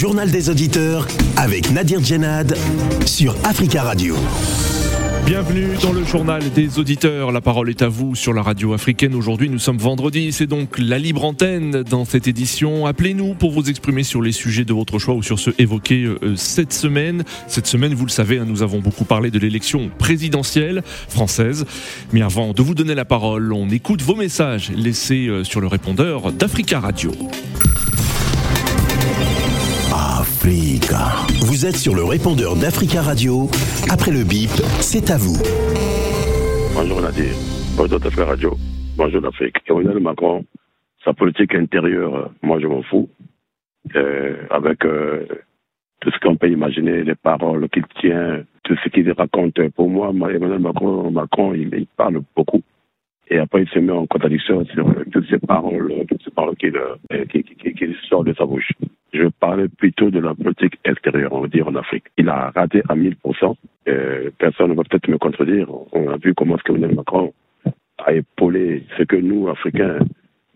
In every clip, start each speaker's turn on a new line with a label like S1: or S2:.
S1: journal des auditeurs avec Nadir Djenad sur Africa Radio.
S2: Bienvenue dans le journal des auditeurs. La parole est à vous sur la radio africaine. Aujourd'hui, nous sommes vendredi. C'est donc la libre antenne dans cette édition. Appelez-nous pour vous exprimer sur les sujets de votre choix ou sur ceux évoqués euh, cette semaine. Cette semaine, vous le savez, hein, nous avons beaucoup parlé de l'élection présidentielle française. Mais avant de vous donner la parole, on écoute vos messages laissés euh, sur le répondeur d'Africa Radio.
S1: Africa. Vous êtes sur le répondeur d'Africa Radio. Après le bip, c'est à vous.
S3: Bonjour Nadir. Bonjour d'Africa Radio. Bonjour l'Afrique. Emmanuel Macron, sa politique intérieure, euh, moi je m'en fous. Euh, avec euh, tout ce qu'on peut imaginer, les paroles qu'il tient, tout ce qu'il raconte. Pour moi, Emmanuel Macron, Macron il, il parle beaucoup et après il se met en contradiction sur toutes ces paroles, toutes ces paroles qu'il qui, qui, qui, sort de sa bouche. Je parlais plutôt de la politique extérieure, on va dire, en Afrique. Il a raté à 1000%. Euh, personne ne va peut-être me contredire. On a vu comment ce que Emmanuel Macron a épaulé ce que nous, Africains,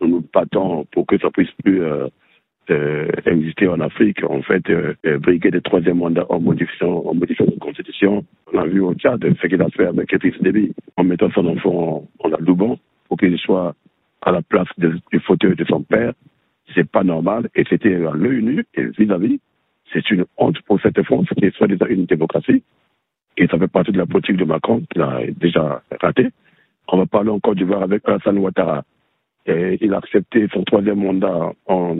S3: nous nous battons pour que ça puisse plus euh, euh, exister en Afrique. En fait, euh, briguer des troisième mandats en modifiant, en modifiant la constitution. On a vu au Tchad ce qu'il a fait avec Idriss Déby en mettant son enfant en, en Alouban pour qu'il soit à la place du fauteuil de son père c'est pas normal et c'était à l'œil nu et vis-à-vis. C'est une honte pour cette France qui est soi-disant une démocratie et ça fait partie de la politique de Macron qu'il a déjà raté. On va parler encore du voir avec Alassane Ouattara. Et il a accepté son troisième mandat en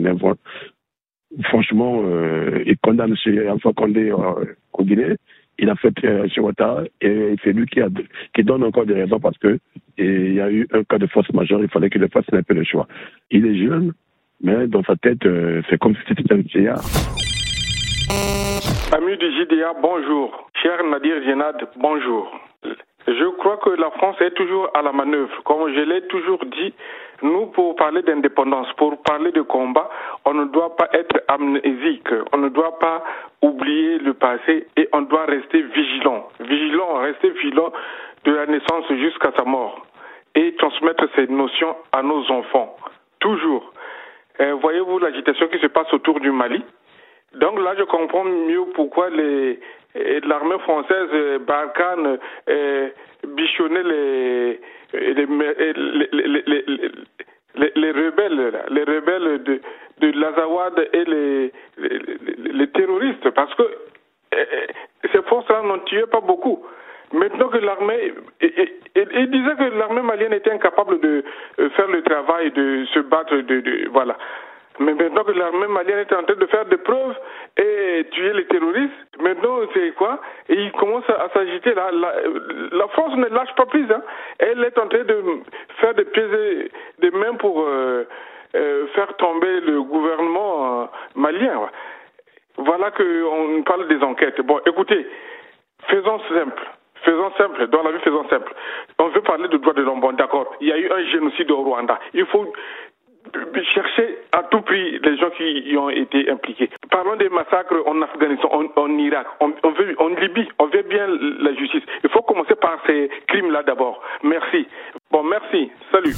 S3: Franchement, euh, il condamne chez Alpha Condé euh, au Guinée. Il a fait euh, Ouattara et c'est lui qui, a, qui donne encore des raisons parce que il y a eu un cas de force majeure. Il fallait qu'il fasse un peu le choix. Il est jeune, mais dans sa tête, euh, c'est comme si c'était un vieillard.
S4: Amis du JDA, bonjour. Cher Nadir Jenad, bonjour. Je crois que la France est toujours à la manœuvre. Comme je l'ai toujours dit, nous, pour parler d'indépendance, pour parler de combat, on ne doit pas être amnésique, on ne doit pas oublier le passé et on doit rester vigilant. Vigilant, rester vigilant de la naissance jusqu'à sa mort et transmettre ces notions à nos enfants. Toujours. Euh, voyez-vous l'agitation qui se passe autour du Mali? Donc là, je comprends mieux pourquoi les, l'armée française, euh, Barkhane, euh, bichonnait les, les, les, les, rebelles, les rebelles de, de l'Azawad et les, les, terroristes, parce que ces forces-là n'ont tué pas beaucoup. Maintenant que l'armée, il disait que l'armée malienne était incapable de faire le travail, de se battre, de voilà. Mais maintenant que l'armée malienne est en train de faire des preuves et tuer les terroristes, maintenant c'est quoi Et il commence à s'agiter. La, la, France ne lâche pas prise. Hein. Elle est en train de faire des pieds des mains pour euh, euh, faire tomber le gouvernement euh, malien. Voilà qu'on parle des enquêtes. Bon, écoutez, faisons simple. Faisons simple, dans la vie faisons simple. On veut parler de droits de l'homme, bon d'accord. Il y a eu un génocide au Rwanda. Il faut chercher à tout prix les gens qui y ont été impliqués. Parlons des massacres en Afghanistan, en, Irak, on, veut, en Libye, on veut bien la justice. Il faut commencer par ces crimes-là d'abord. Merci. Bon, merci. Salut.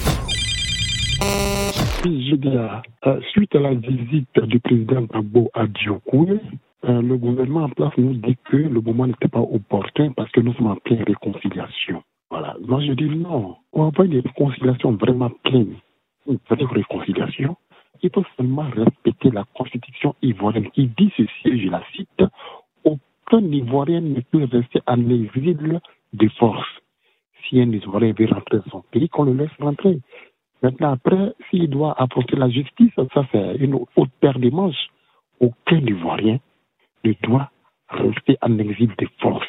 S5: Dis, euh, suite à la visite du président Gbagbo à Diokoui, euh, le gouvernement en place nous dit que le moment n'était pas opportun parce que nous sommes en pleine réconciliation. Voilà. Moi, je dis non. On va avoir une réconciliation vraiment pleine une vraie réconciliation, il faut seulement respecter la constitution ivoirienne qui dit ceci, je la cite, aucun Ivoirien ne peut rester en exil de force. Si un Ivoirien veut rentrer dans son pays, qu'on le laisse rentrer. Maintenant, après, s'il doit apporter la justice, ça c'est une haute paire de manches. Aucun Ivoirien ne doit rester en exil de force.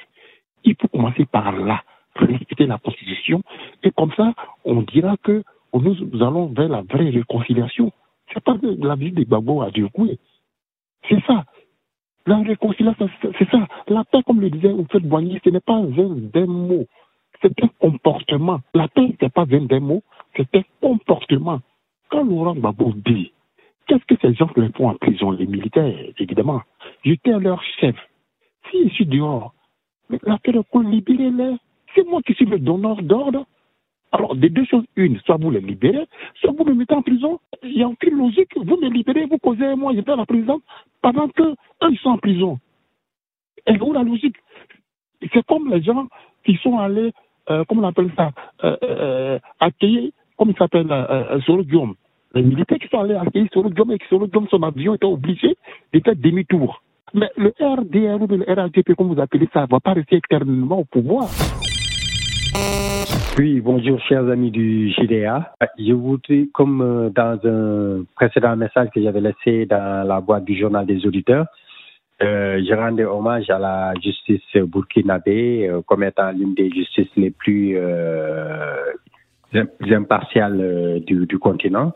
S5: Il faut commencer par là, respecter la Constitution, et comme ça, on dira que nous, allons vers la vraie réconciliation. C'est pas de la vie des babos à. C'est ça. La réconciliation, c'est ça. La paix, comme le disait fait Boigny, ce n'est pas un mot. C'est un comportement. La paix, ce n'est pas un mot, c'est un comportement. Quand Laurent Gbagbo dit, qu'est-ce que ces gens les font en prison, les militaires, évidemment? J'étais leur chef. Si je suis dehors, la paix, libérer-les. C'est moi qui suis le donneur d'ordre. Alors, des deux choses, une, soit vous les libérez, soit vous me mettez en prison. Il y a aucune logique. Vous me libérez, vous causez, moi, je vais à la prison. pendant que eux, ils sont en prison. Et où la logique C'est comme les gens qui sont allés, euh, comment on appelle ça, euh, euh, accueillir, comment il s'appelle, euh, Guillaume. Les militaires qui sont allés accueillir sur le Guillaume et qui sur Guillaume, son avion était obligé de faire demi-tour. Mais le RDR ou le RADP, comme vous appelez ça, ne va pas rester éternellement au pouvoir.
S6: Oui, bonjour chers amis du JDA. Je voudrais, comme euh, dans un précédent message que j'avais laissé dans la boîte du journal des auditeurs, euh, je rendais hommage à la justice burkinabé euh, comme étant l'une des justices les plus impartiales du continent.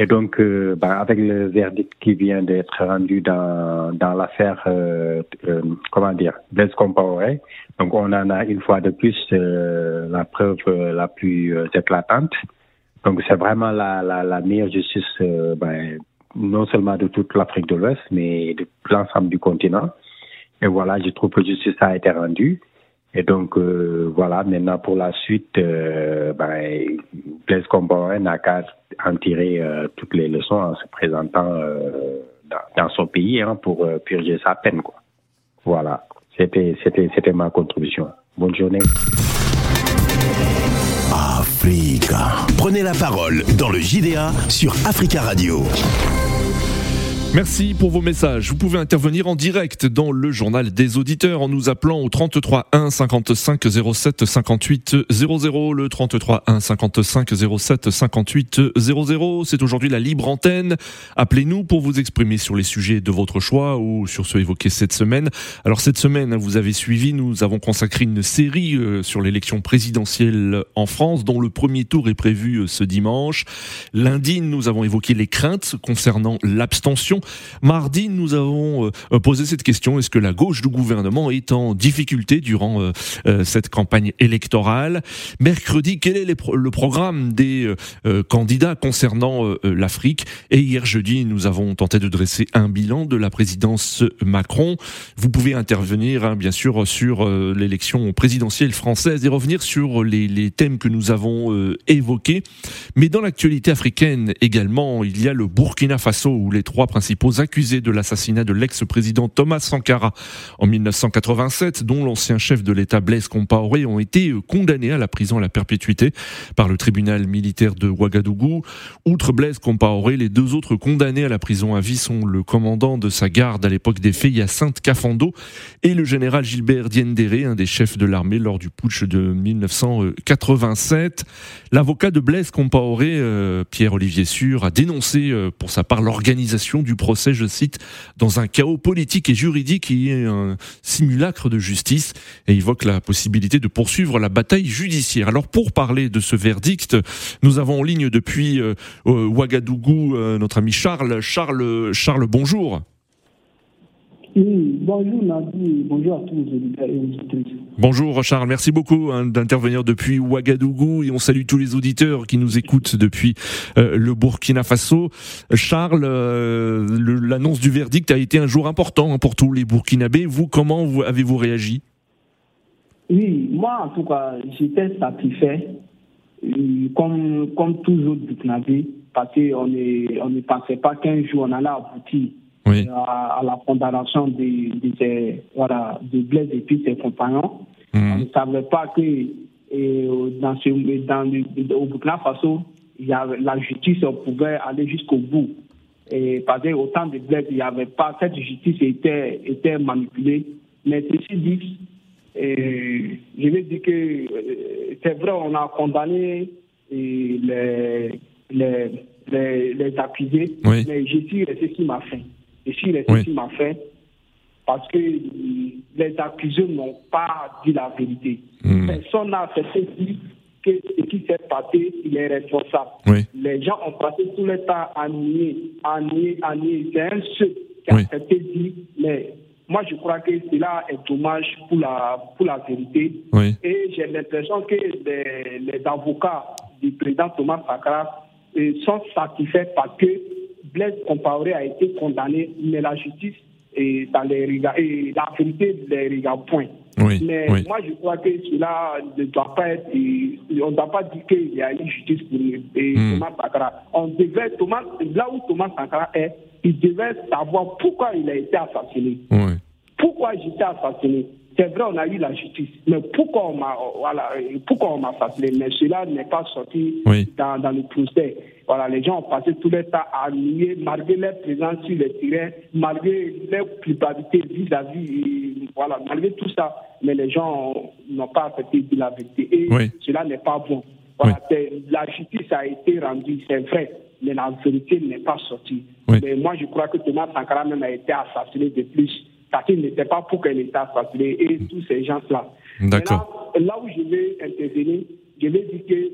S6: Et donc, euh, bah, avec le verdict qui vient d'être rendu dans, dans l'affaire, euh, euh, comment dire, Blaise donc on en a une fois de plus euh, la preuve euh, la plus euh, éclatante. Donc c'est vraiment la, la, la meilleure justice, ben, non seulement de toute l'Afrique de l'Ouest, mais de l'ensemble du continent. Et voilà, je trouve que justice a été rendue. Et donc, euh, voilà, maintenant pour la suite, euh, ben, Blaise Compaoré n'a qu'à en tirer euh, toutes les leçons en se présentant euh, dans, son pays hein, pour purger sa peine. Quoi. Voilà, c'était, c'était, c'était ma contribution. Bonne journée.
S1: Africa. Prenez la parole dans le JDA sur Africa Radio.
S2: Merci pour vos messages. Vous pouvez intervenir en direct dans le journal des auditeurs en nous appelant au 33 1 55 07 58 00. Le 33 1 55 07 58 00. C'est aujourd'hui la libre antenne. Appelez-nous pour vous exprimer sur les sujets de votre choix ou sur ceux évoqués cette semaine. Alors cette semaine, vous avez suivi, nous avons consacré une série euh, sur l'élection présidentielle en France dont le premier tour est prévu euh, ce dimanche. Lundi, nous avons évoqué les craintes concernant l'abstention. Mardi, nous avons euh, posé cette question est-ce que la gauche du gouvernement est en difficulté durant euh, euh, cette campagne électorale? Mercredi, quel est le programme des candidats concernant l'Afrique? Et hier jeudi, nous avons tenté de dresser un bilan de la présidence Macron. Vous pouvez intervenir, hein, bien sûr, sur l'élection présidentielle française et revenir sur les, les thèmes que nous avons évoqués. Mais dans l'actualité africaine également, il y a le Burkina Faso où les trois principaux principaux accusés de l'assassinat de l'ex-président Thomas Sankara en 1987, dont l'ancien chef de l'État Blaise Compaoré ont été condamnés à la prison à la perpétuité par le tribunal militaire de Ouagadougou. Outre Blaise Compaoré, les deux autres condamnés à la prison à vie sont le commandant de sa garde à l'époque des faits, Hyacinthe Cafando, et le général Gilbert Diendéré, un des chefs de l'armée lors du putsch de 1987. L'avocat de Blaise Compaoré, euh, Pierre-Olivier Sûr, a dénoncé euh, pour sa part l'organisation du procès, je cite, dans un chaos politique et juridique qui est un simulacre de justice et évoque la possibilité de poursuivre la bataille judiciaire. Alors pour parler de ce verdict, nous avons en ligne depuis euh, Ouagadougou euh, notre ami Charles. Charles, Charles, bonjour.
S7: Oui, bonjour Nadi, bonjour à tous les auditeurs et auditrices.
S2: Bonjour Charles, merci beaucoup hein, d'intervenir depuis Ouagadougou et on salue tous les auditeurs qui nous écoutent depuis euh, le Burkina Faso. Charles, euh, l'annonce du verdict a été un jour important hein, pour tous les Burkinabés. Vous, comment vous, avez-vous réagi?
S7: Oui, moi en tout cas, j'étais satisfait, comme, comme tous les autres Burkinabés, parce qu'on ne on ne pensait pas qu'un jour on allait aboutir oui. à, à, la condamnation de, de, voilà, de Blaise et puis ses compagnons. Mmh. On ne savait pas que et, dans ce, dans le, au Burkina Faso, il y avait, la justice pouvait aller jusqu'au bout. Et parce qu'au temps de Blaise, il n'y avait pas, cette justice était, était manipulée. Mais ceci dit, et, je vais dire que c'est vrai, on a condamné les, les, les, les accusés,
S2: oui.
S7: mais je suis resté sur ma faim. Resté oui. sur ma faim parce que les accusés n'ont pas dit la vérité.
S2: Hmm.
S7: Mmh. Personne n'a accepté que ce qui s'est passé, il est responsable.
S2: Oui.
S7: Les gens ont passé tout le temps à nier, à nier, à nier. C'est un seul qui a
S2: Oui.
S7: accepté dire, mais moi je crois que cela est dommage pour la, pour la vérité.
S2: Oui.
S7: Et j'ai l'impression que les, les avocats du président Thomas Sankara euh, sont satisfaits parce que Blaise Compaoré a été condamné, mais la justice est dans les regards, et la vérité les regarde point.
S2: Oui,
S7: Mais
S2: oui.
S7: moi, je crois que cela ne doit pas être. On ne doit pas dire qu'il y a une justice pour et
S2: Hmm.
S7: Thomas Sankara. On devait, Thomas, là où Thomas Sankara est, il devait savoir pourquoi il a été assassiné. Pourquoi j'étais assassiné? C'est vrai, on a eu la justice, mais pourquoi on m'a voilà, pourquoi on m'a assassiné? Mais cela n'est pas sorti dans, dans, le procès. Voilà, les gens ont passé tout le temps à nier, malgré leur présence sur le terrain, malgré leur culpabilité vis-à-vis, voilà, malgré tout ça, mais les gens n'ont pas accepté la vérité. Et cela n'est pas bon. Voilà, la justice a été rendue, c'est vrai, mais la vérité n'est pas sortie. Mais moi, je crois que Thomas Sankara même a été assassiné de plus parce qu'il n'était pas pour qu'un État assassiné et tous ces gens-là.
S2: D'accord.
S7: Là où je vais intervenir, je vais dire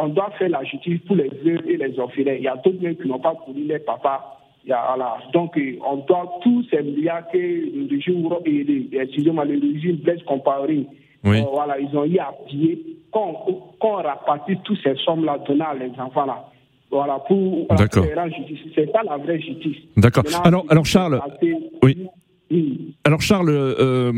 S7: qu'on doit faire la justice pour les veuves et les orphelins. Il y a d'autres qui n'ont pas connu les papas. voilà. Donc, on doit tous ces milliards que le régime, excusez-moi, le régime Blaise Compaoré, oui. Euh, voilà, ils ont eu à payer, qu'on qu rapatrie toutes ces sommes-là données à les enfants-là. Voilà, pour la justice. C'est pas la vraie justice.
S2: D'accord. Alors, alors Charles, oui. Alors Charles, euh,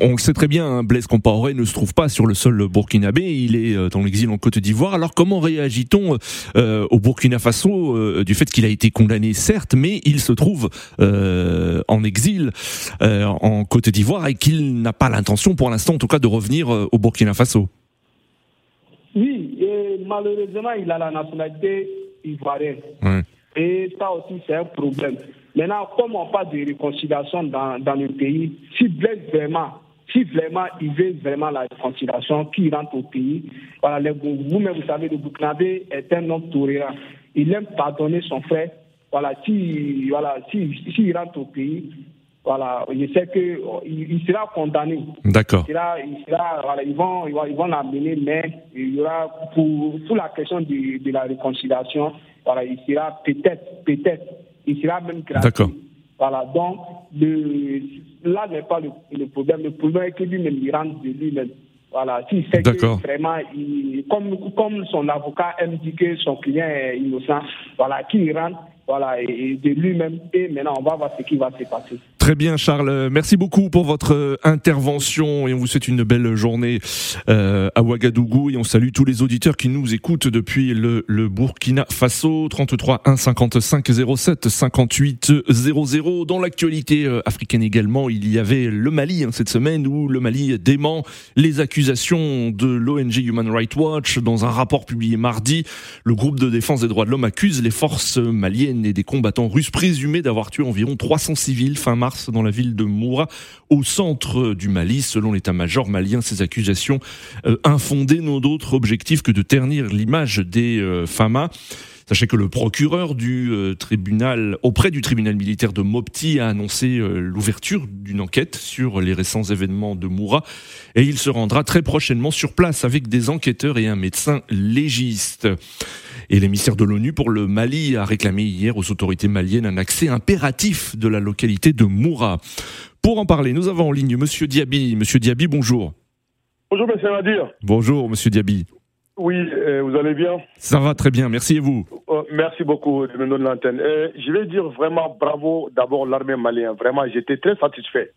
S2: on le sait très bien, hein, Blaise Compaoré ne se trouve pas sur le sol burkinabé, il est euh, dans l'exil en Côte d'Ivoire. Alors comment réagit-on euh, au Burkina Faso du fait qu'il a été condamné, certes, mais il se trouve en exil en Côte d'Ivoire et qu'il n'a pas l'intention, pour l'instant en tout cas, de revenir au Burkina Faso?
S7: Oui, et malheureusement, il a la nationalité ivoirienne. Et ça aussi, c'est un problème. Maintenant, comme on parle de réconciliation dans, dans le pays, si vraiment, si vraiment il veut vraiment la réconciliation, qui rentre au pays, voilà, vous-même vous savez, le Burkinabé est un homme tolérant. Il aime pardonner son frère. Voilà, si, voilà, si, si rentre au pays, voilà, je sais qu'il il sera condamné.
S2: D'accord.
S7: Il sera, il sera, voilà, ils vont, ils vont l'amener, mais il y aura pour, pour la question de, de la réconciliation, voilà, il sera peut-être, peut-être il sera même gratuit.
S2: D'accord.
S7: Voilà, donc le, là n'est pas le, problème. Le problème est que lui-même, il rentre de lui-même. Voilà, s'il sait que vraiment, il, comme, comme son avocat aime dit que son client est innocent, voilà, qu'il rentre, voilà, et, de lui-même, et maintenant on va voir ce qui va se passer.
S2: Très bien, Charles. Merci beaucoup pour votre euh, intervention et on vous souhaite une belle journée euh, à Ouagadougou et on salue tous les auditeurs qui nous écoutent depuis le, le Burkina Faso 33 1 55 07 58 00. Dans l'actualité euh, africaine également, il y avait le Mali hein, cette semaine où le Mali dément les accusations de l'ONG Human Rights Watch dans un rapport publié mardi. Le groupe de défense des droits de l'homme accuse les forces maliennes et des combattants russes présumés d'avoir tué environ 300 civils fin mars dans la ville de Moura, au centre du Mali. Selon l'état-major malien, ces accusations euh, infondées n'ont d'autre objectif que de ternir l'image des euh, FAMA. Sachez que le procureur du euh, tribunal, auprès du tribunal militaire de Mopti, a annoncé l'ouverture d'une enquête sur les récents événements de Moura et il se rendra très prochainement sur place avec des enquêteurs et un médecin légiste. Et l'émissaire de l'ONU pour le Mali a réclamé hier aux autorités maliennes un accès impératif de la localité de Moura. Pour en parler, nous avons en ligne Monsieur Diaby. Monsieur Diaby, bonjour.
S8: Bonjour, Monsieur Nadir.
S2: Bonjour, Monsieur Diaby.
S8: Oui, euh, vous allez bien?
S2: Ça va très bien, merci et vous?
S8: Oh, Merci beaucoup de me donner l'antenne. Euh, je vais dire vraiment bravo d'abord l'armée malienne. Vraiment, j'étais très satisfait.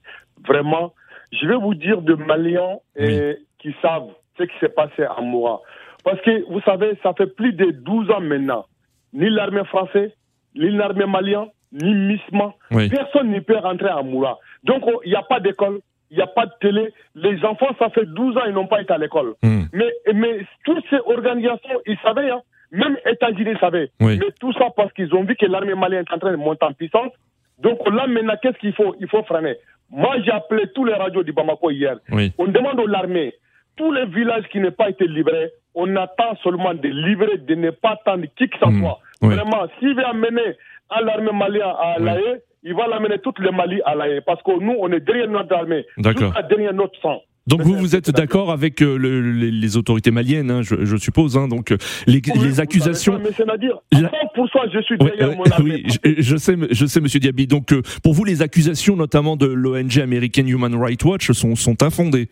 S8: Vraiment, je vais vous dire de Maliens euh, qui savent ce qui s'est passé à Moura. Parce que, vous savez, ça fait plus de 12 ans maintenant. Ni l'armée française, ni l'armée malienne, ni MISMA, personne ne peut rentrer à Moura. Donc, oh, il n'y a pas d'école, il n'y a pas de télé. Les enfants, ça fait 12 ans, ils n'ont pas été à l'école. Hmm. Mais, mais toutes ces organisations, ils savaient, hein, même États-Unis savaient. Mais tout ça parce qu'ils ont vu que l'armée malienne est en train de monter en puissance. Donc là, maintenant, qu'est-ce qu'il faut? Il faut freiner. Moi, j'ai appelé tous les radios du Bamako hier. On demande à l'armée, tous les villages qui n'ont pas été livrés, on attend seulement de livrer, de ne pas attendre qui que ce hmm. soit. Vraiment, s'il veut amener à l'armée malienne à La il va l'amener toute le Mali à La Parce que nous, on est derrière notre armée, derrière notre sang.
S2: Donc vous vous êtes d'accord avec euh, les, autorités maliennes, hein, je, suppose. Hein, donc euh, les, les accusations.
S8: Mais c'est à dire, 100% je suis derrière mon armée.
S2: Oui, je, sais, je sais, Monsieur Diaby. Donc euh, pour vous, les accusations, notamment de l'ONG américaine Human Rights Watch, sont, sont infondées.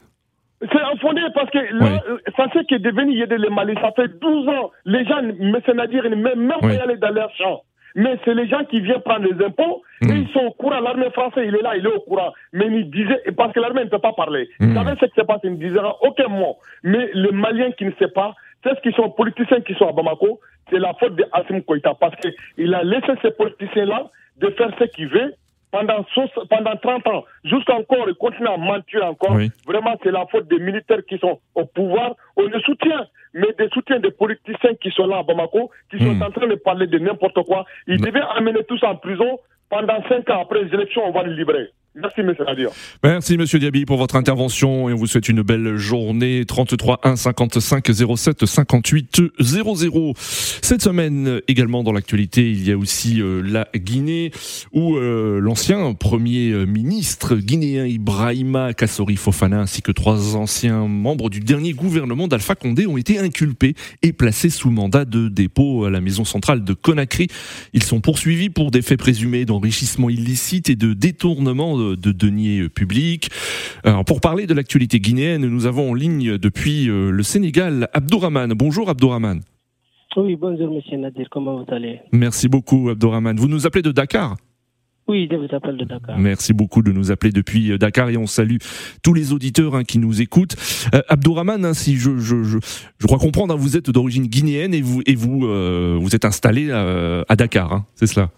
S8: C'est infondé parce que là, ça c'est qui est devenu les Mali. Ça fait 12 ans. Les gens, mais c'est à dire, ils ne même pas y aller dans leur champ. Mais c'est les gens qui viennent prendre les impôts et hmm. ils sont au courant. L'armée française, il est là, il est au courant. Mais il disait, parce que l'armée ne peut pas parler. Mmh. Vous savez ce qui se passe, il ne disait aucun mot. Mais le Malien qui ne sait pas, c'est ce qui sont politiciens qui sont à Bamako, c'est la faute de Assim Koïta parce qu'il a laissé ces politiciens-là de faire ce qu'il veut pendant, pendant 30 ans, jusqu'encore, il continue à mentir encore. Vraiment, c'est la faute des militaires qui sont au pouvoir. On le soutient, mais des soutiens des politiciens qui sont là à Bamako, qui sont hmm. en train de parler de n'importe quoi. Ils devaient amener tous en prison. Pendant 5 ans après les élections, on va les libérer. Merci, monsieur Nadir.
S2: Merci, monsieur Diaby, pour votre intervention et on vous souhaite une belle journée. 33 1 55 07 58 00. Cette semaine, également dans l'actualité, il y a aussi euh, la Guinée où euh, l'ancien premier ministre guinéen Ibrahima Kassori Fofana ainsi que trois anciens membres du dernier gouvernement d'Alpha Condé ont été inculpés et placés sous mandat de dépôt à la maison centrale de Conakry. Ils sont poursuivis pour des faits présumés d'enrichissement illicite et de détournement de deniers publics. Alors, pour parler de l'actualité guinéenne, nous avons en ligne depuis euh, le Sénégal Abdourahman. Bonjour Abdourahman.
S9: Oui, bonjour Monsieur Nadir, comment vous allez?
S2: Merci beaucoup Abdourahman. Vous nous appelez de Dakar?
S9: Oui, je vous appelle de Dakar.
S2: Merci beaucoup de nous appeler depuis euh, Dakar et on salue tous les auditeurs hein, qui nous écoutent. Euh, Abdourahman, hein, si je, je, je, je, crois comprendre, hein, vous êtes d'origine guinéenne et vous, et vous, euh, vous êtes installé à Dakar, c'est cela?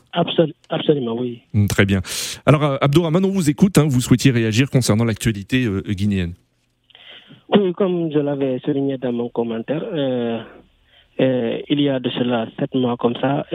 S9: Absolument, oui.
S2: Mm, très bien. Alors, Abdourahman, on vous écoute, vous souhaitiez réagir concernant l'actualité guinéenne.
S9: Oui, comme je l'avais souligné dans mon commentaire, il y a de cela sept mois comme ça,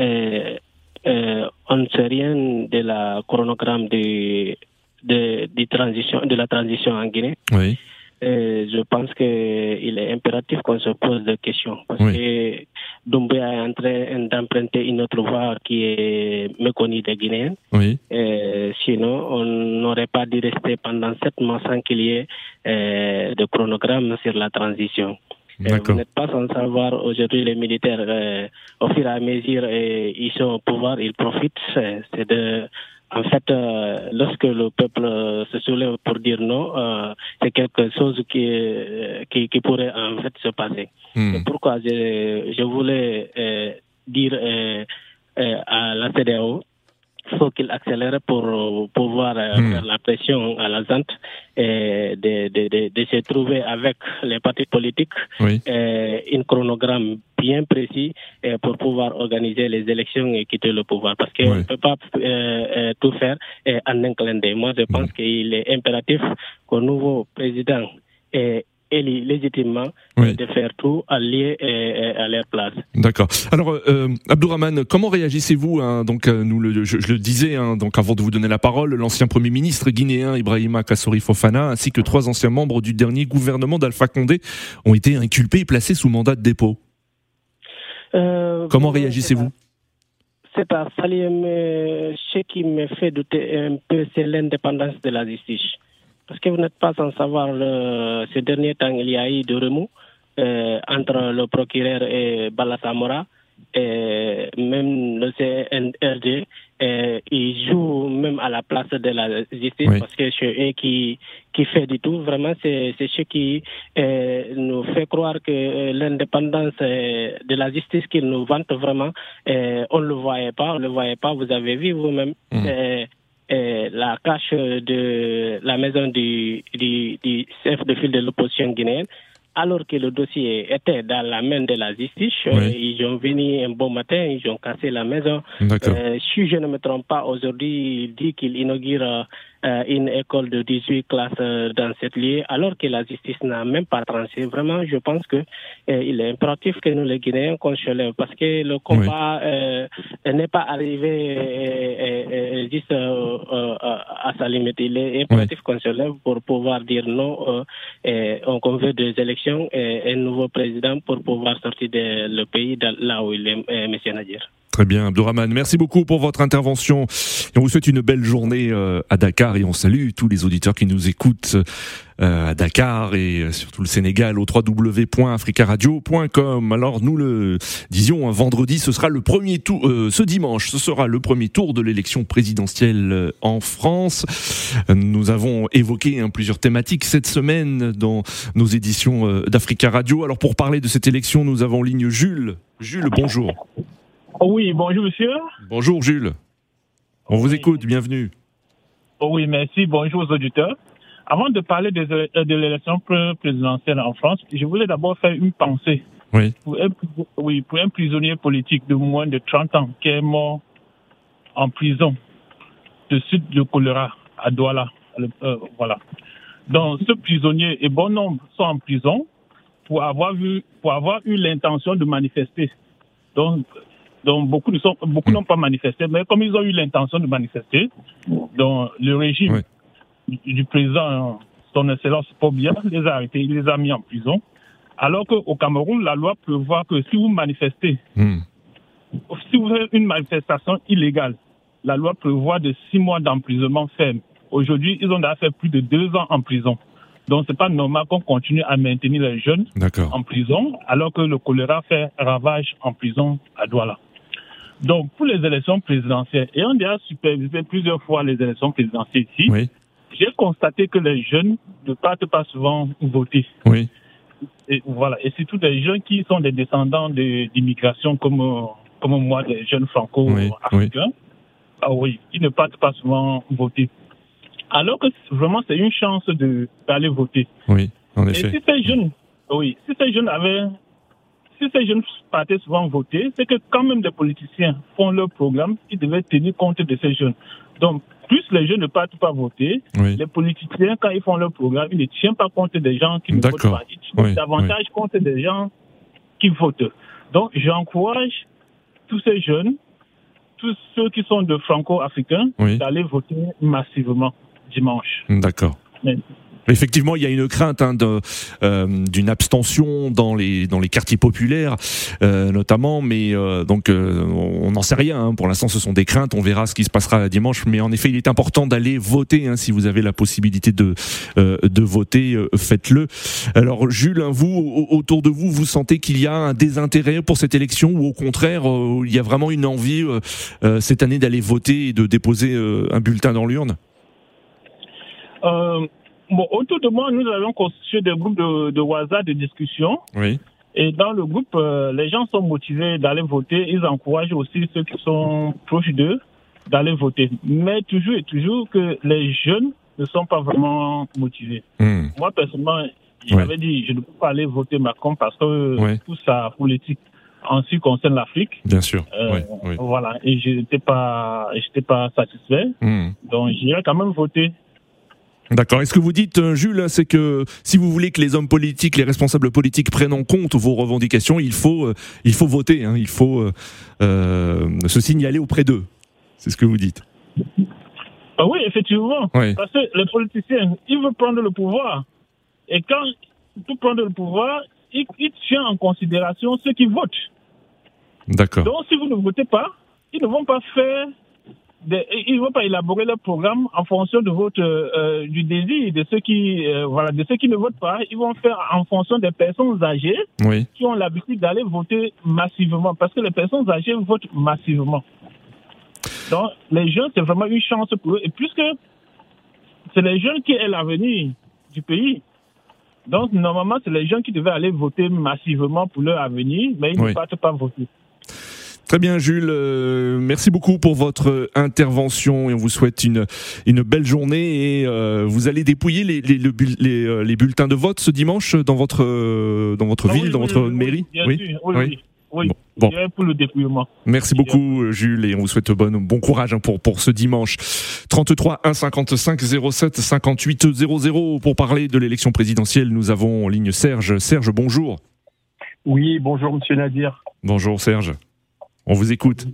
S9: euh, on ne sait rien de la chronogramme de, de, de, transition, de la transition en Guinée.
S2: Oui.
S9: Euh, je pense qu'il est impératif qu'on se pose des questions. Parce que Doumbé est en train d'emprunter une autre voie qui est méconnue des Guinéens.
S2: Oui.
S9: Euh, sinon, on n'aurait pas dû rester pendant sept mois sans qu'il y ait euh, de chronogramme sur la transition. Euh, vous n'êtes pas sans savoir aujourd'hui les militaires, euh, au fur et à mesure, euh, ils sont au pouvoir, ils profitent. C'est de, en fait, lorsque le peuple se soulève pour dire non, c'est quelque chose qui, qui, qui, pourrait en fait se passer. Hmm. C'est pourquoi je, je voulais dire à la CDAO il faut qu'il accélère pour pouvoir euh, hmm. faire la pression à la ZANT et de, de, de, de, se trouver avec les partis politiques
S2: oui.
S9: euh, un chronogramme bien précis euh, pour pouvoir organiser les élections et quitter le pouvoir. Parce qu'on ne peut pas euh, euh, tout faire en un clin d'œil. Moi, je pense qu'il est impératif qu'au nouveau président élu légitimement de faire tout allié à, à leur place.
S2: D'accord. Alors, euh, Abdourahman, comment réagissez-vous hein, Donc, euh, nous, le, je, le disais, hein, donc avant de vous donner la parole, l'ancien premier ministre guinéen Ibrahima Kassori Fofana, ainsi que trois anciens membres du dernier gouvernement d'Alpha Condé, ont été inculpés et placés sous mandat de dépôt.
S9: Euh,
S2: comment réagissez-vous
S9: C'est pas, ce qui me fait douter un peu, c'est l'indépendance de la justice. Parce que vous n'êtes pas sans savoir, le, ces derniers temps, il y a eu de remous euh, entre le procureur et Balasamora. Et même le CNRD, euh, il joue même à la place de la justice parce que c'est eux qui, qui fait du tout. Vraiment, c'est ce qui euh, nous fait croire que euh, l'indépendance euh, de la justice qu'ils nous vantent vraiment, euh, on ne le voyait pas, on ne le voyait pas. Vous avez vu vous-même. Mmh la cache de la maison du, du, du chef de file de l'opposition guinéenne alors que le dossier était dans la main de la justice, ils ont venu un bon matin, ils ont cassé la maison.
S2: Euh,
S9: si je ne me trompe pas, aujourd'hui, il dit qu'il inaugure euh, une école de 18 classes euh, dans cette lieu, alors que la justice n'a même pas tranché. Vraiment, je pense que euh, il est impératif que nous, les Guinéens, qu'on se lève, parce que le combat n'est pas arrivé juste à sa limite. Il est impératif qu'on se lève pour pouvoir dire non. on veut des élections et un nouveau président pour pouvoir sortir de le pays là où il est, M. Nadir.
S2: Très bien, Abdourahman. Merci beaucoup pour votre intervention. on vous souhaite une belle journée euh, à Dakar et on salue tous les auditeurs qui nous écoutent euh, à Dakar et euh, surtout le Sénégal au www.africaradio.com. Alors nous le disions, vendredi, ce sera le premier tour, ce dimanche, ce sera le premier tour de l'élection présidentielle en France. Nous avons évoqué hein, plusieurs thématiques cette semaine dans nos éditions d'Africa Radio. Alors pour parler de cette élection, nous avons en ligne Jules. Jules, bonjour.
S10: Oh oui, bonjour monsieur.
S2: Bonjour Jules. On vous écoute, bienvenue.
S10: Oh oui, merci, bonjour aux auditeurs. Avant de parler euh, de l'élection présidentielle en France, je voulais d'abord faire une pensée
S2: Oui.
S10: Pour un, oui, pour un prisonnier politique de moins de 30 ans qui est mort en prison de suite de choléra à Douala. Euh, voilà. Donc, ce prisonnier et bon nombre sont en prison pour avoir vu, pour avoir eu l'intention de manifester. Donc, donc beaucoup ne sont, beaucoup n'ont pas manifesté, mais comme ils ont eu l'intention de manifester, donc le régime du, président, son excellence bien les a arrêtés, il les a mis en prison. Alors qu'au Cameroun, la loi prévoit que si vous manifestez, hmm. si vous faites une manifestation illégale, la loi prévoit de six mois d'emprisonnement ferme. Aujourd'hui, ils ont déjà fait plus de deux ans en prison. Donc, c'est pas normal qu'on continue à maintenir les jeunes en prison, alors que le choléra fait ravage en prison à Douala. Donc, pour les élections présidentielles, et on a déjà supervisé plusieurs fois les élections présidentielles ici, j'ai constaté que les jeunes ne partent pas souvent voter.
S2: Oui.
S10: Et voilà. Et surtout des jeunes qui sont des descendants d'immigration comme, comme moi, des jeunes franco-africains. Ah oui, qui ne partent pas souvent voter. Alors que vraiment, c'est une chance d'aller voter.
S2: Oui, en effet.
S10: Et si ces jeunes, oui, si ces jeunes avaient, si ces jeunes partaient souvent voter, c'est que quand même des politiciens font leur programme, ils devaient tenir compte de ces jeunes. Donc, plus les jeunes ne partent pas voter, les politiciens, quand ils font leur programme, ils ne tiennent pas compte des gens qui ne votent pas. Ils tiennent davantage compte des gens qui votent. Donc, j'encourage tous ces jeunes, tous ceux qui sont de franco-africains, d'aller voter massivement dimanche.
S2: D'accord. Effectivement, il y a une crainte hein, euh, d'une abstention dans les dans les quartiers populaires, euh, notamment. Mais euh, donc, on n'en sait rien. Hein. Pour l'instant, ce sont des craintes. On verra ce qui se passera dimanche. Mais en effet, il est important d'aller voter. Hein, si vous avez la possibilité de de voter, faites-le. Alors, Jules, vous autour de vous, vous sentez qu'il y a un désintérêt pour cette élection ou au contraire, il y a vraiment une envie cette année d'aller voter et de déposer un bulletin dans l'urne?
S10: Euh, bon, autour de moi, nous avons constitué des groupes de, de WhatsApp de discussion.
S2: Oui.
S10: Et dans le groupe, euh, les gens sont motivés d'aller voter. Ils encouragent aussi ceux qui sont proches d'eux d'aller voter. Mais toujours et toujours que les jeunes ne sont pas vraiment motivés.
S2: Hmm.
S10: Moi, personnellement, j'avais dit, je ne peux pas aller voter Macron parce que tout ça politique en ce qui concerne l'Afrique.
S2: Bien sûr.
S10: Euh, voilà. Et je n'étais pas, j'étais pas satisfait.
S2: Hmm.
S10: Donc, j'irai quand même voter
S2: D'accord. Et ce que vous dites, euh, Jules, c'est que si vous voulez que les hommes politiques, les responsables politiques prennent en compte vos revendications, il faut, euh, il faut voter, hein, il faut euh, se signaler auprès d'eux. C'est ce que vous dites.
S10: Ah oui, effectivement. Parce que les politiciens, ils veulent prendre le pouvoir. Et quand ils prendre le pouvoir, ils, ils tiennent en considération ceux qui votent.
S2: D'accord.
S10: Donc, si vous ne votez pas, ils ne vont pas faire ils ne vont pas élaborer leur programme en fonction de votre euh, du désir de ceux qui euh, voilà de ceux qui ne votent pas. Ils vont faire en fonction des personnes âgées qui ont l'habitude d'aller voter massivement parce que les personnes âgées votent massivement. Donc les jeunes c'est vraiment une chance pour eux et puisque c'est les jeunes qui est l'avenir du pays. Donc normalement c'est les jeunes qui devaient aller voter massivement pour leur avenir, mais ils ne partent pas voter.
S2: Très bien, Jules. Euh, merci beaucoup pour votre intervention et on vous souhaite une, une belle journée. Et euh, vous allez dépouiller les, les, les, euh, les, bulletins de vote ce dimanche dans votre, dans votre ah ville, dans votre mairie?
S10: Oui, oui, oui. Bon. Pour le dépouillement.
S2: Merci beaucoup, Jules, et on vous souhaite bon, bon courage hein, pour, pour ce dimanche. 33 1 55 07 58 00 pour parler de l'élection présidentielle. Nous avons en ligne Serge. Serge, bonjour.
S11: Oui, bonjour, monsieur Nadir.
S2: Bonjour, Serge. On vous écoute.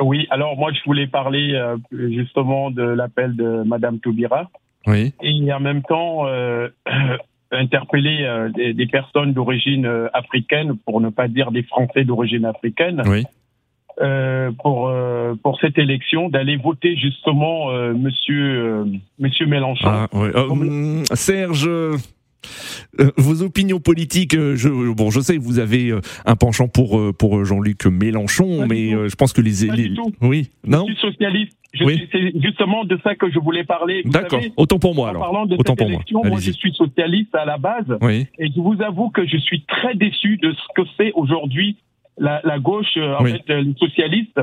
S11: Oui, alors moi je voulais parler euh, justement de l'appel de Madame Toubira.
S2: Oui.
S11: Et en même temps euh, interpeller euh, des, personnes d'origine africaine, pour ne pas dire des Français d'origine africaine.
S2: Oui.
S11: pour pour cette élection d'aller voter justement Monsieur Monsieur Mélenchon.
S2: Ah, Serge, vos opinions politiques, euh, je, bon, je sais que vous avez euh, un penchant pour pour Jean-Luc Mélenchon, mais je pense que les,
S11: les...
S2: oui, non,
S11: je suis socialiste. C'est justement de ça que je voulais parler.
S2: D'accord. Autant pour moi alors.
S11: En parlant de
S2: Autant
S11: cette élection, moi. je suis socialiste à la base,
S2: oui.
S11: et je vous avoue que je suis très déçu de ce que c'est aujourd'hui la, la, gauche, en fait, les socialistes.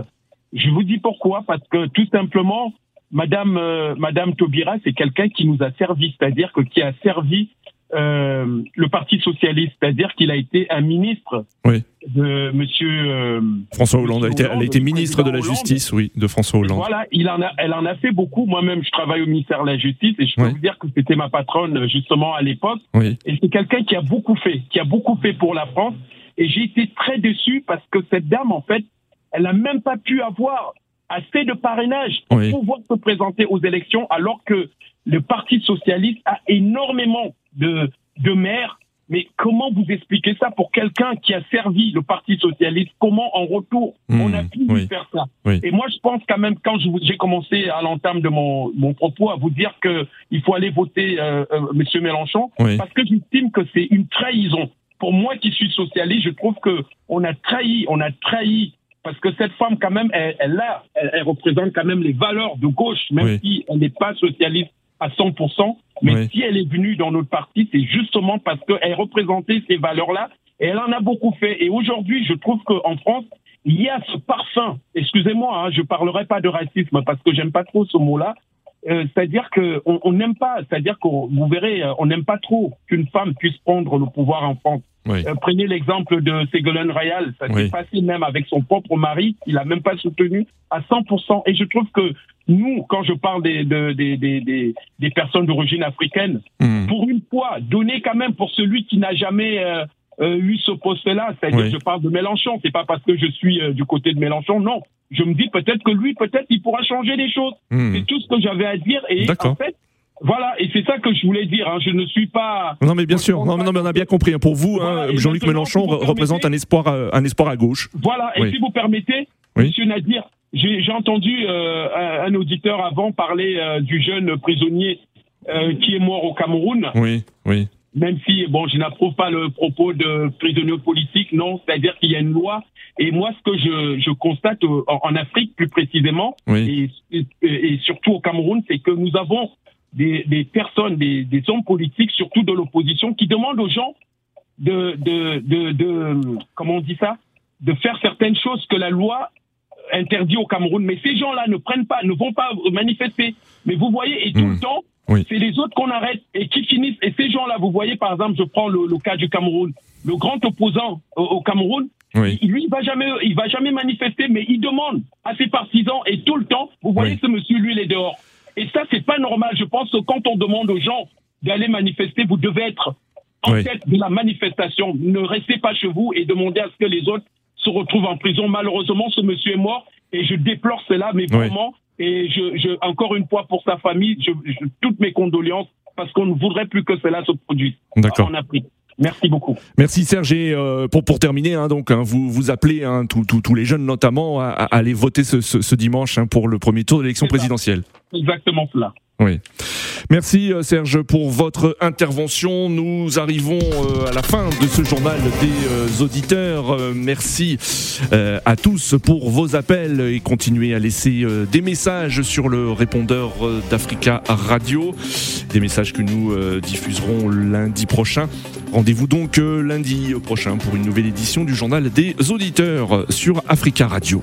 S11: Je vous dis pourquoi, parce que tout simplement, Madame, euh, Madame Taubira, c'est quelqu'un qui nous a servi, c'est-à-dire que qui a servi euh, le Parti socialiste, c'est-à-dire qu'il a été un ministre de Monsieur euh,
S2: François Hollande. elle, a été ministre de la Justice, oui, de François Hollande.
S11: Voilà, il en a, elle en a fait beaucoup. Moi-même, je travaille au ministère de la Justice et je peux vous dire que c'était ma patronne justement à l'époque. Et c'est quelqu'un qui a beaucoup fait, qui a beaucoup fait pour la France. Et j'ai été très déçu parce que cette dame, en fait, elle n'a même pas pu avoir assez de parrainage. Pour pouvoir se présenter aux élections, alors que le Parti socialiste a énormément de, de maires. Mais comment vous expliquez ça pour quelqu'un qui a servi le Parti socialiste? Comment en retour? On a hmm, pu faire ça. Et moi, je pense quand même, quand j'ai commencé à l'entame de mon, mon, propos à vous dire qu'il faut aller voter euh, euh, Monsieur Mélenchon, parce que j'estime que c'est une trahison. Pour moi, qui suis socialiste, je trouve que on a trahi, on a trahi parce que cette femme, quand même, elle, elle, elle, représente quand même les valeurs de gauche, même si elle n'est pas socialiste à 100%. Mais si elle est venue dans notre parti, c'est justement parce qu'elle représentait ces valeurs-là et elle en a beaucoup fait. Et aujourd'hui, je trouve qu'en France, il y a ce parfum. Excusez-moi, hein, je parlerai pas de racisme parce que j'aime pas trop ce mot-là. Euh, c'est-à-dire qu'on n'aime pas, c'est-à-dire que vous verrez, euh, on n'aime pas trop qu'une femme puisse prendre le pouvoir en France. Euh, prenez l'exemple de Ségolène Royal, ça s'est passé même avec son propre mari, il a même pas soutenu à 100%. Et je trouve que nous, quand je parle des, des, des, des, personnes d'origine africaine, hmm. pour une fois, donner quand même pour celui qui n'a jamais euh, euh, eu ce poste-là, c'est-à-dire je parle de Mélenchon, c'est pas parce que je suis du côté de Mélenchon, non. Je me dis peut-être que lui, peut-être, il pourra changer les choses. Hmm. C'est tout ce que j'avais à dire. Et en fait, voilà, et c'est ça que je voulais dire. Hein. Je ne suis pas.
S2: Non, mais bien sûr. Non, non, mais on a bien compris. Hein. Pour vous, hein, Jean-Luc Mélenchon représente un espoir, euh, un espoir à gauche.
S11: Voilà. Et si vous permettez, Monsieur Nadir, j'ai entendu euh, un, auditeur avant parler euh, du jeune prisonnier qui est mort au Cameroun.
S2: Oui, oui.
S11: Même si, bon, je n'approuve pas le propos de prisonnier politique, non, c'est-à-dire qu'il y a une loi. Et moi, ce que je, je constate en, Afrique, plus précisément, et, et, surtout au Cameroun, c'est que nous avons des, des personnes, des, des, hommes politiques, surtout de l'opposition, qui demandent aux gens de, de, de, de, comment on dit ça, de faire certaines choses que la loi interdit au Cameroun. Mais ces gens-là ne prennent pas, ne vont pas manifester. Mais vous voyez, et tout le mmh. temps, c'est les autres qu'on arrête et qui finissent. Et ces gens-là, vous voyez, par exemple, je prends le, le cas du Cameroun, le grand opposant au, Cameroun, lui, il va jamais, il va jamais manifester, mais il demande à ses partisans et tout le temps, vous voyez, ce monsieur, lui, il est dehors. Et ça, c'est pas normal. Je pense que quand on demande aux gens d'aller manifester, vous devez être en tête de la manifestation. Ne restez pas chez vous et demandez à ce que les autres se retrouvent en prison. Malheureusement, ce monsieur est mort et je déplore cela, mais vraiment. Et je, je, encore une fois, pour sa famille, je, toutes mes condoléances parce qu'on ne voudrait plus que cela se produise en Afrique. Merci beaucoup.
S2: Merci Serge. Euh, pour, pour terminer, hein, donc, hein, vous, vous appelez hein, tous les jeunes notamment à, aller voter ce, ce, dimanche hein, pour le premier tour de l'élection présidentielle.
S11: Exactement cela.
S2: Oui. Merci euh, Serge pour votre intervention. Nous arrivons euh, à la fin de ce journal des auditeurs. Merci à tous pour vos appels et continuez à laisser des messages sur le répondeur d'Africa Radio. Des messages que nous diffuserons lundi prochain. Rendez-vous donc euh, lundi prochain pour une nouvelle édition du journal des auditeurs sur Africa Radio.